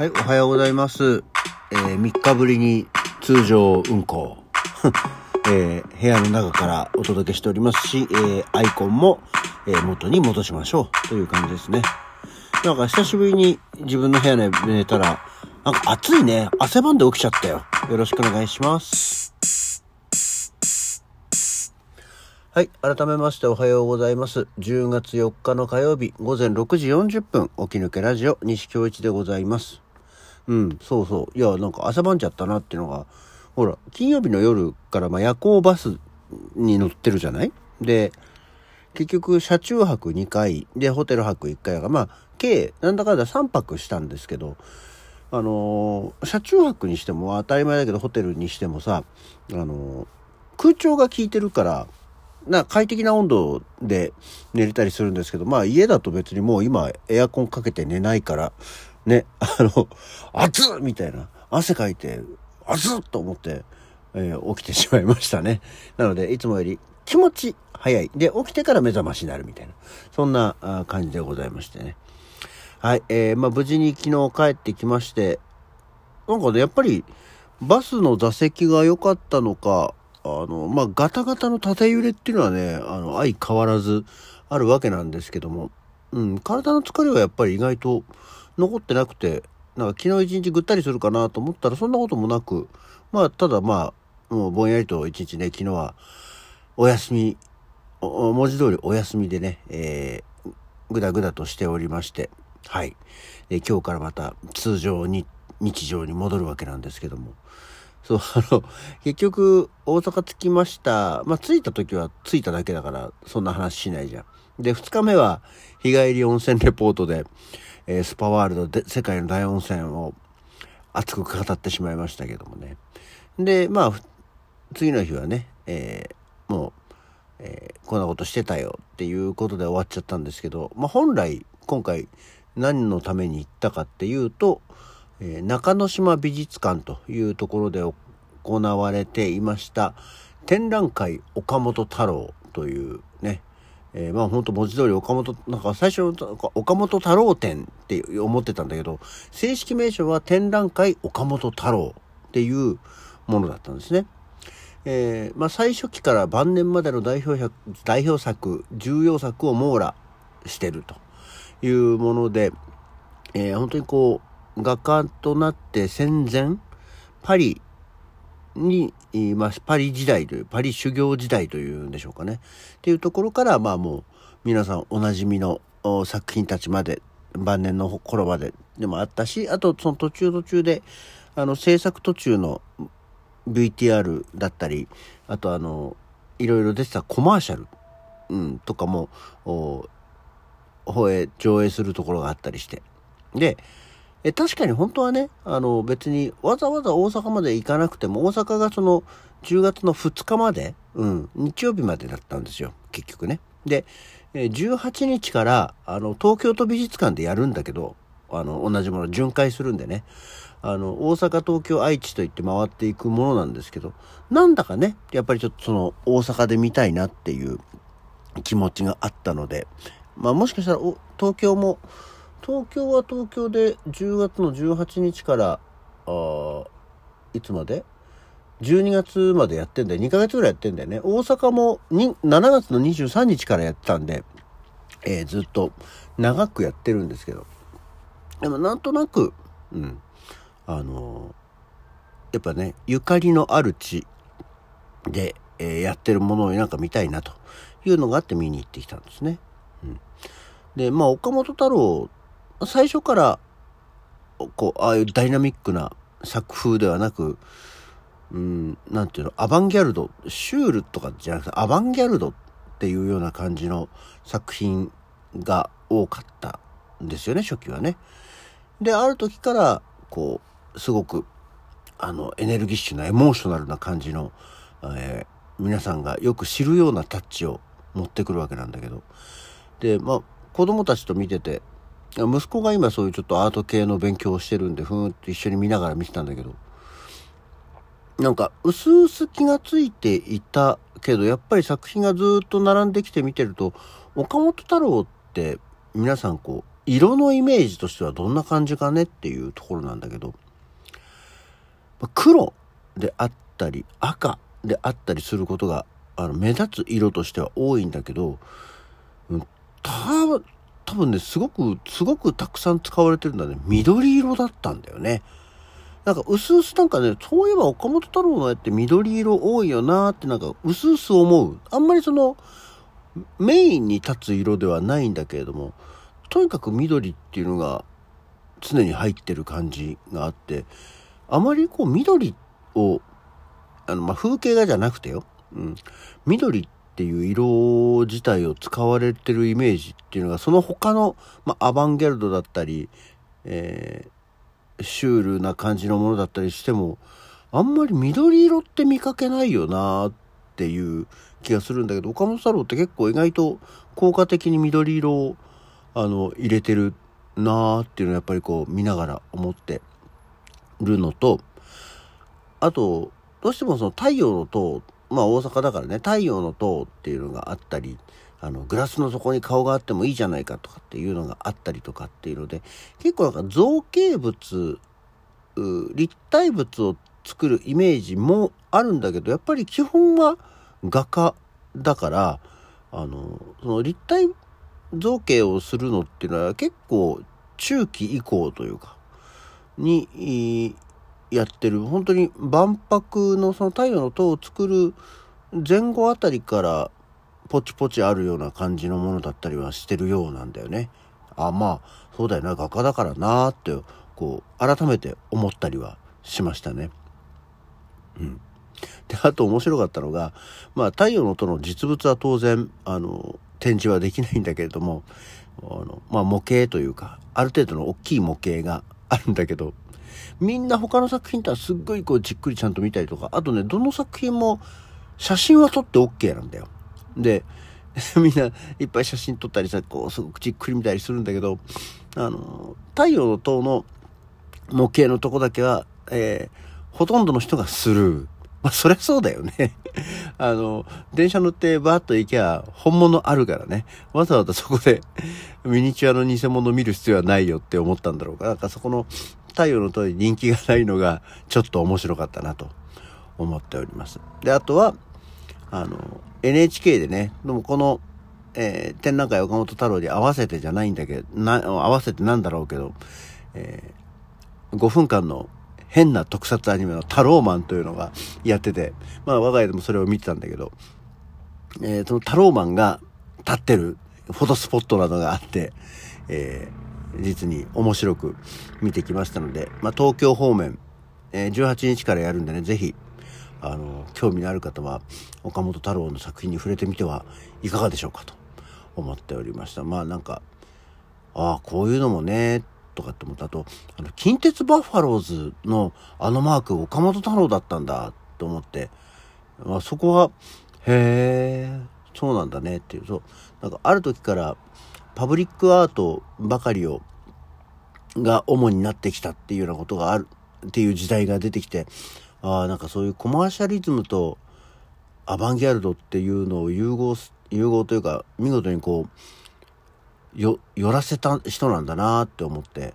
はい、おはようございます。えー、3日ぶりに通常運行。えー部屋の中からお届けしておりますし、えーアイコンも、え元に戻しましょうという感じですね。なんか久しぶりに自分の部屋で寝たら、なんか暑いね。汗ばんで起きちゃったよ。よろしくお願いします。はい。改めましておはようございます。10月4日の火曜日午前6時40分、起き抜けラジオ西京一でございます。うん、そうそう。いや、なんか朝晩ちゃったなっていうのが、ほら、金曜日の夜からまあ夜行バスに乗ってるじゃない？で、結局、車中泊2回、で、ホテル泊1回が、まあ、計、なんだかんだ3泊したんですけど、あのー車中泊にしても当たり前だけど、ホテルにしてもさ、あのー空調が効いてるから、な快適な温度で寝れたりするんですけど、まあ家だと別にもう今エアコンかけて寝ないから、ね、あの、暑っみたいな、汗かいて、暑っと思って、えー起きてしまいましたね。なので、いつもより気持ち早い。で、起きてから目覚ましになるみたいな、そんな感じでございましてね。はい、えー、まあ無事に昨日帰ってきまして、なんかね、やっぱり、バスの座席が良かったのか、あの、まあ、ガタガタの縦揺れっていうのはね、あの、相変わらずあるわけなんですけども、うん、体の疲れはやっぱり意外と残ってなくて、なんか昨日一日ぐったりするかなと思ったらそんなこともなく、まあ、ただまあ、もうぼんやりと一日ね、昨日はお休み、文字通りお休みでね、えー、ぐだぐだとしておりまして、はい。で今日からまた通常に、日常に戻るわけなんですけども、そう、あの、結局、大阪着きました。まあ、着いた時は着いただけだから、そんな話しないじゃん。で、二日目は、日帰り温泉レポートで、えースパワールドで、世界の大温泉を熱く語ってしまいましたけどもね。で、まあ、次の日はね、えーもう、えーこんなことしてたよっていうことで終わっちゃったんですけど、まあ、本来、今回、何のために行ったかっていうと、えー中之島美術館というところで行われていました展覧会岡本太郎というね、えーまあ本当文字通り岡本なんか最初岡本太郎展って思ってたんだけど正式名称は展覧会岡本太郎っていうものだったんですね。えーまあ、最初期から晩年までの代表作代表作重要作を網羅してるというもので、えー本当にこう画家となって戦前パリに、ます。パリ時代というパリ修行時代というんでしょうかね。っていうところからまあもう皆さんおなじみの作品たちまで晩年の頃まででもあったしあとその途中途中であの制作途中の VTR だったりあとあのいろいろ出てたコマーシャル、うん、とかも放映上映するところがあったりして。でえ確かに本当はねあの別にわざわざ大阪まで行かなくても大阪がその10月の2日まで、うん、日曜日までだったんですよ結局ね。で18日からあの東京都美術館でやるんだけどあの同じもの巡回するんでね。あの大阪東京愛知といって回っていくものなんですけどなんだかねやっぱりちょっとその大阪で見たいなっていう気持ちがあったのでまあもしかしたら東京も東京は東京で10月の18日からあいつまで ?12 月までやってんだよ。2ヶ月ぐらいやってんだよね。大阪も7月の23日からやってたんで、えーずっと長くやってるんですけど。でもなんとなく、うん。あのーやっぱね、ゆかりのある地で、えーやってるものをなんか見たいなというのがあって見に行ってきたんですね。うん、で、まあ岡本太郎、最初から、こう、ああいうダイナミックな作風ではなく、うん、なんていうの、アバンギャルド、シュールとかじゃなくて、アバンギャルドっていうような感じの作品が多かったんですよね、初期はね。で、ある時から、こう、すごく、あの、エネルギッシュな、エモーショナルな感じの、えー皆さんがよく知るようなタッチを持ってくるわけなんだけど。で、まあ、子供たちと見てて、息子が今そういうちょっとアート系の勉強をしてるんで、ふーんって一緒に見ながら見てたんだけど、なんか、うすうす気がついていたけど、やっぱり作品がずっと並んできて見てると、岡本太郎って皆さんこう、色のイメージとしてはどんな感じかねっていうところなんだけど、黒であったり赤であったりすることがあの目立つ色としては多いんだけど、うん、多分ね、すごく、すごくたくさん使われてるんだね。緑色だったんだよね。なんか、うすうすなんかね、そういえば岡本太郎の絵って緑色多いよなーってなんか、うすうす思う。あんまりその、メインに立つ色ではないんだけれども、とにかく緑っていうのが常に入ってる感じがあって、あまりこう緑を、あの、まあ、風景画じゃなくてよ。うん。緑ってていう色自体を使われてるイメージっていうのが、その他の、まあ、アバンギャルドだったり、えー、シュールな感じのものだったりしても、あんまり緑色って見かけないよなっていう気がするんだけど、岡本太郎って結構意外と効果的に緑色を、あの、入れてるなーっていうのをやっぱりこう見ながら思ってるのと、あと、どうしてもその太陽の塔、まあ大阪だからね、太陽の塔っていうのがあったり、あの、グラスの底に顔があってもいいじゃないかとかっていうのがあったりとかっていうので、結構なんか造形物、立体物を作るイメージもあるんだけど、やっぱり基本は画家だから、あの、その立体造形をするのっていうのは結構中期以降というか、に、やってる、本当に万博のその太陽の塔を作る前後あたりからポチポチあるような感じのものだったりはしてるようなんだよね。あ、まあ、そうだよな、画家だからなーって、こう、改めて思ったりはしましたね。うん。で、あと面白かったのが、まあ、太陽の塔の実物は当然、あの、展示はできないんだけれども、あの、まあ、模型というか、ある程度の大きい模型があるんだけど、みんな他の作品とはすっごいこうじっくりちゃんと見たりとか、あとね、どの作品も写真は撮って OK なんだよ。で、みんないっぱい写真撮ったりさ、こう、すごくじっくり見たりするんだけど、あの、太陽の塔の模型のとこだけは、えー、ほとんどの人がスルー。まあ、そりゃそうだよね。あの、電車乗ってバーッと行きゃ本物あるからね。わざわざそこでミニチュアの偽物見る必要はないよって思ったんだろうか。なんかそこの太陽の塔に人気がないのがちょっと面白かったなと思っております。で、あとは、あの、NHK でね、でもこの、えー、展覧会岡本太郎に合わせてじゃないんだけど、な、合わせてなんだろうけど、えー、5分間の変な特撮アニメのタローマンというのがやってて、まあ我が家でもそれを見てたんだけど、えー、そのタローマンが立ってるフォトスポットなどがあって、えー、実に面白く見てきましたので、まあ東京方面、えー、18日からやるんでね、ぜひ、あの、興味のある方は、岡本太郎の作品に触れてみてはいかがでしょうかと思っておりました。まあなんか、ああ、こういうのもね、とかって思った。と、あの、近鉄バッファローズのあのマーク、岡本太郎だったんだと思って、まあ、そこは、へえ、そうなんだねっていう、そう、なんかある時からパブリックアートばかりを、が主になってきたっていうようなことがあるっていう時代が出てきて、ああ、なんかそういうコマーシャリズムとアバンギャルドっていうのを融合、融合というか、見事にこう、よ、寄らせた人なんだなって思って。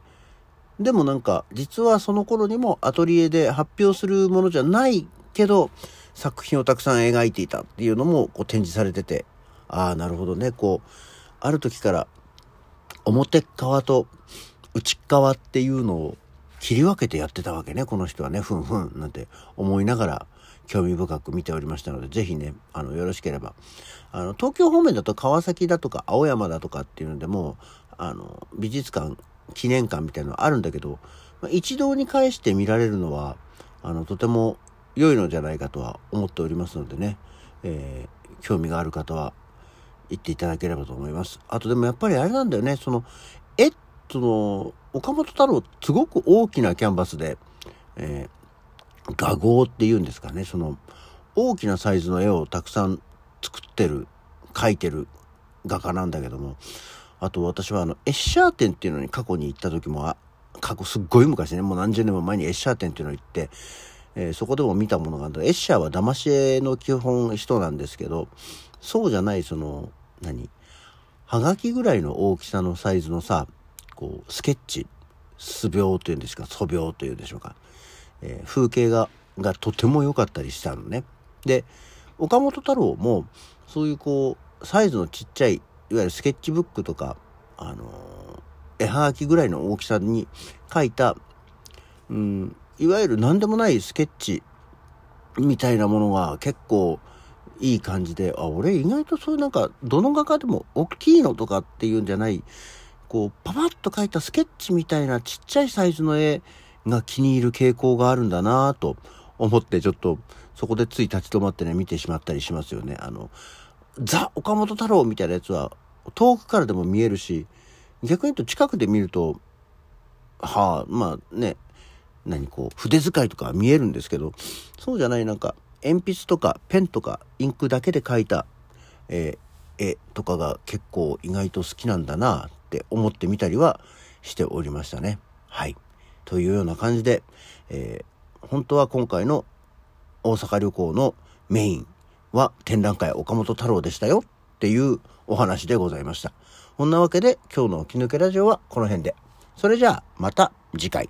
でもなんか、実はその頃にもアトリエで発表するものじゃないけど、作品をたくさん描いていたっていうのもこう展示されてて、ああ、なるほどね。こう、ある時から表側と内側っていうのを切り分けてやってたわけね、この人はね、ふんふんなんて思いながら興味深く見ておりましたので、ぜひね、あの、よろしければ。あの、東京方面だと川崎だとか青山だとかっていうのでも、あの、美術館、記念館みたいなのあるんだけど、一堂に会して見られるのは、あの、とても良いのじゃないかとは思っておりますのでね、えー、興味がある方は行っていただければと思います。あとでもやっぱりあれなんだよね、その、絵、その、岡本太郎、すごく大きなキャンバスで、え画号っていうんですかね、その大きなサイズの絵をたくさん作ってる、描いてる画家なんだけども、あと私はあの、エッシャー展っていうのに過去に行った時も、過去すっごい昔ね、もう何十年も前にエッシャー展っていうのに行って、えー、そこでも見たものがあるエッシャーは騙し絵の基本人なんですけど、そうじゃないその、何？はがきぐらいの大きさのサイズのさ、こう、スケッチ、素描というんですか、素描というんでしょうか。えー、風景画がとても良かったりしたのね。で、岡本太郎も、そういうこう、サイズのちっちゃい、いわゆるスケッチブックとか、あのー、絵はがきぐらいの大きさに描いた、うん、いわゆる何でもないスケッチみたいなものが結構いい感じで、あ、俺意外とそういうなんか、どの画家でも大きいのとかっていうんじゃない、こう、パパッと描いたスケッチみたいなちっちゃいサイズの絵が気に入る傾向があるんだなぁと思って、ちょっとそこでつい立ち止まってね、見てしまったりしますよね。あの、ザ・岡本太郎みたいなやつは遠くからでも見えるし、逆に言うと近くで見ると、はあ、まあね、何こう、筆使いとか見えるんですけど、そうじゃないなんか、鉛筆とかペンとかインクだけで描いた、えー、絵とかが結構意外と好きなんだなって思ってみたりはしておりましたね。はい。というような感じで、えー、本当は今回の大阪旅行のメインは展覧会岡本太郎でしたよっていうお話でございました。こんなわけで今日の起き抜けラジオはこの辺で。それじゃあまた次回。